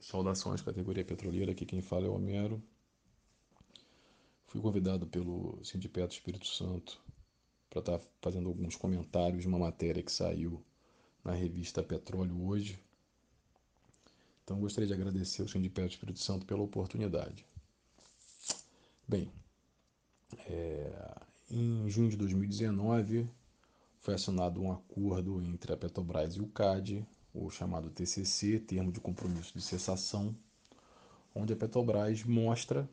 Saudações, categoria petroleira. Aqui quem fala é o Homero. Fui convidado pelo Sindicato Espírito Santo para estar tá fazendo alguns comentários de uma matéria que saiu na revista Petróleo hoje. Então gostaria de agradecer ao Sindicato Espírito Santo pela oportunidade. Bem, é, em junho de 2019 foi assinado um acordo entre a Petrobras e o CAD, o chamado TCC, Termo de Compromisso de Cessação, onde a Petrobras mostra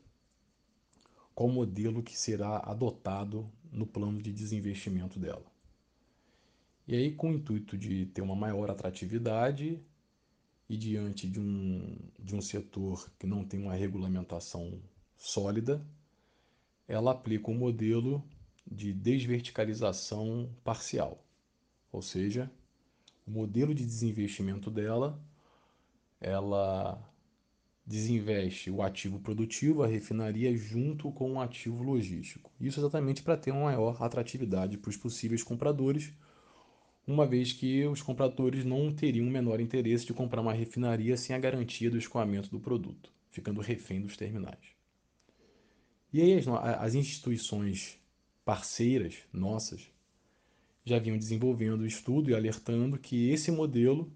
qual modelo que será adotado no plano de desinvestimento dela. E aí, com o intuito de ter uma maior atratividade e diante de um, de um setor que não tem uma regulamentação sólida, ela aplica um modelo de desverticalização parcial, ou seja, o modelo de desinvestimento dela, ela desinveste o ativo produtivo, a refinaria, junto com o ativo logístico. Isso exatamente para ter uma maior atratividade para os possíveis compradores, uma vez que os compradores não teriam o menor interesse de comprar uma refinaria sem a garantia do escoamento do produto, ficando refém dos terminais. E aí as, as instituições parceiras nossas já vinham desenvolvendo o estudo e alertando que esse modelo,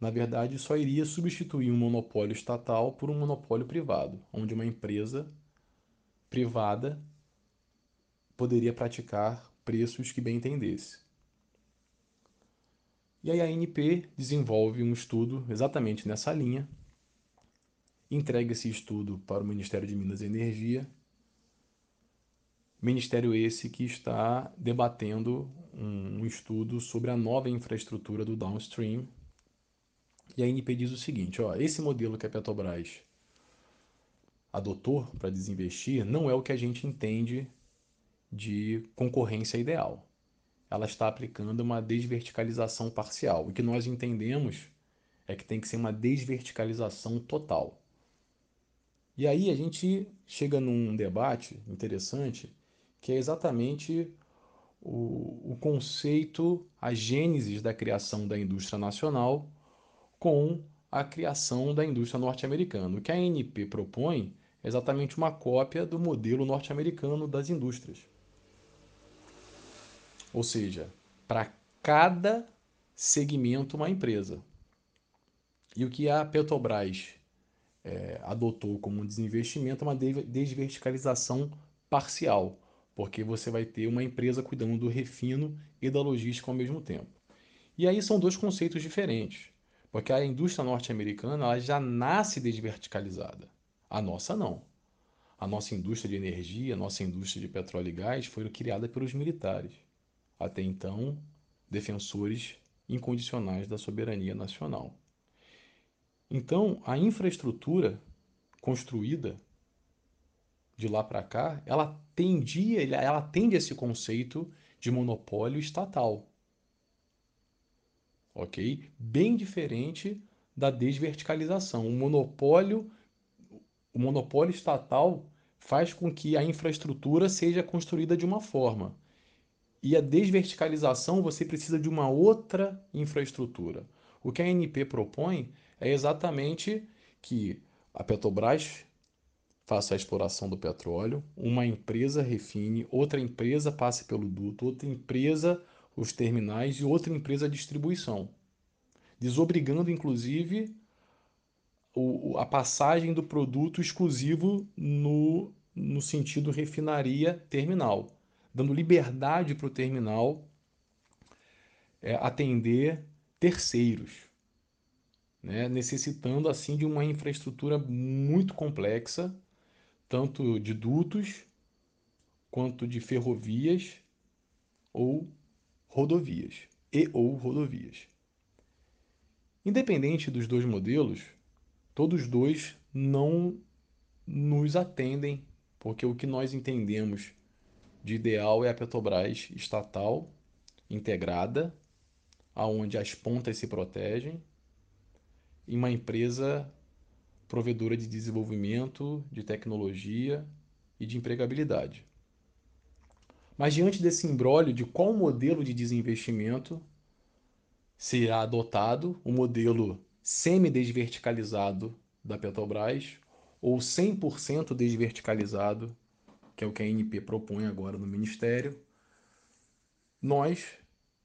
na verdade, só iria substituir um monopólio estatal por um monopólio privado, onde uma empresa privada poderia praticar preços que bem entendesse. E aí a ANP desenvolve um estudo exatamente nessa linha, entrega esse estudo para o Ministério de Minas e Energia Ministério esse que está debatendo um, estudo sobre a nova infraestrutura do downstream. E a ANP diz o seguinte: ó, esse modelo que a Petrobras adotou para desinvestir não é o que a gente entende de concorrência ideal. Ela está aplicando uma desverticalização parcial. O que nós entendemos é que tem que ser uma desverticalização total. E aí a gente chega num debate interessante que é exatamente o, o conceito, a gênese da criação da indústria nacional com a criação da indústria norte-americana. O que a ANP propõe é exatamente uma cópia do modelo norte-americano das indústrias. Ou seja, para cada segmento uma empresa. E o que a Petrobras é, adotou como desinvestimento é uma desverticalização parcial porque você vai ter uma empresa cuidando do refino e da logística ao mesmo tempo. E aí são dois conceitos diferentes, porque a indústria norte-americana já nasce desverticalizada, a nossa não. A nossa indústria de energia, a nossa indústria de petróleo e gás foi criada pelos militares, até então defensores incondicionais da soberania nacional. Então, a infraestrutura construída de lá para cá, ela tendia, ela atende esse conceito de monopólio estatal. Ok? Bem diferente da desverticalização. O monopólio, o monopólio estatal faz com que a infraestrutura seja construída de uma forma. E a desverticalização você precisa de uma outra infraestrutura. O que a ANP propõe é exatamente que a Petrobras faça a exploração do petróleo, uma empresa refine, outra empresa passe pelo duto, outra empresa os terminais e outra empresa a distribuição, desobrigando inclusive o, a passagem do produto exclusivo no, no sentido refinaria terminal, dando liberdade para o terminal é, atender terceiros, né, necessitando assim de uma infraestrutura muito complexa tanto de dutos quanto de ferrovias ou rodovias e ou rodovias. Independente dos dois modelos, todos dois não nos atendem, porque o que nós entendemos de ideal é a Petrobras estatal integrada, aonde as pontas se protegem, e uma empresa provedora de desenvolvimento, de tecnologia e de empregabilidade. Mas diante desse embrólio de qual modelo de desinvestimento será adotado, o modelo semi-desverticalizado da Petrobras ou 100% desverticalizado, que é o que a NP propõe agora no Ministério, nós,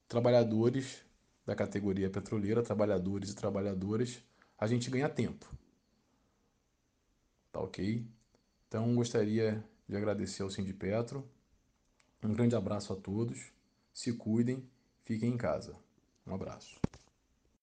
trabalhadores da categoria petroleira, trabalhadores e trabalhadoras, a gente ganha tempo. Tá ok? Então gostaria de agradecer ao Sindipetro. Um grande abraço a todos. Se cuidem, fiquem em casa. Um abraço.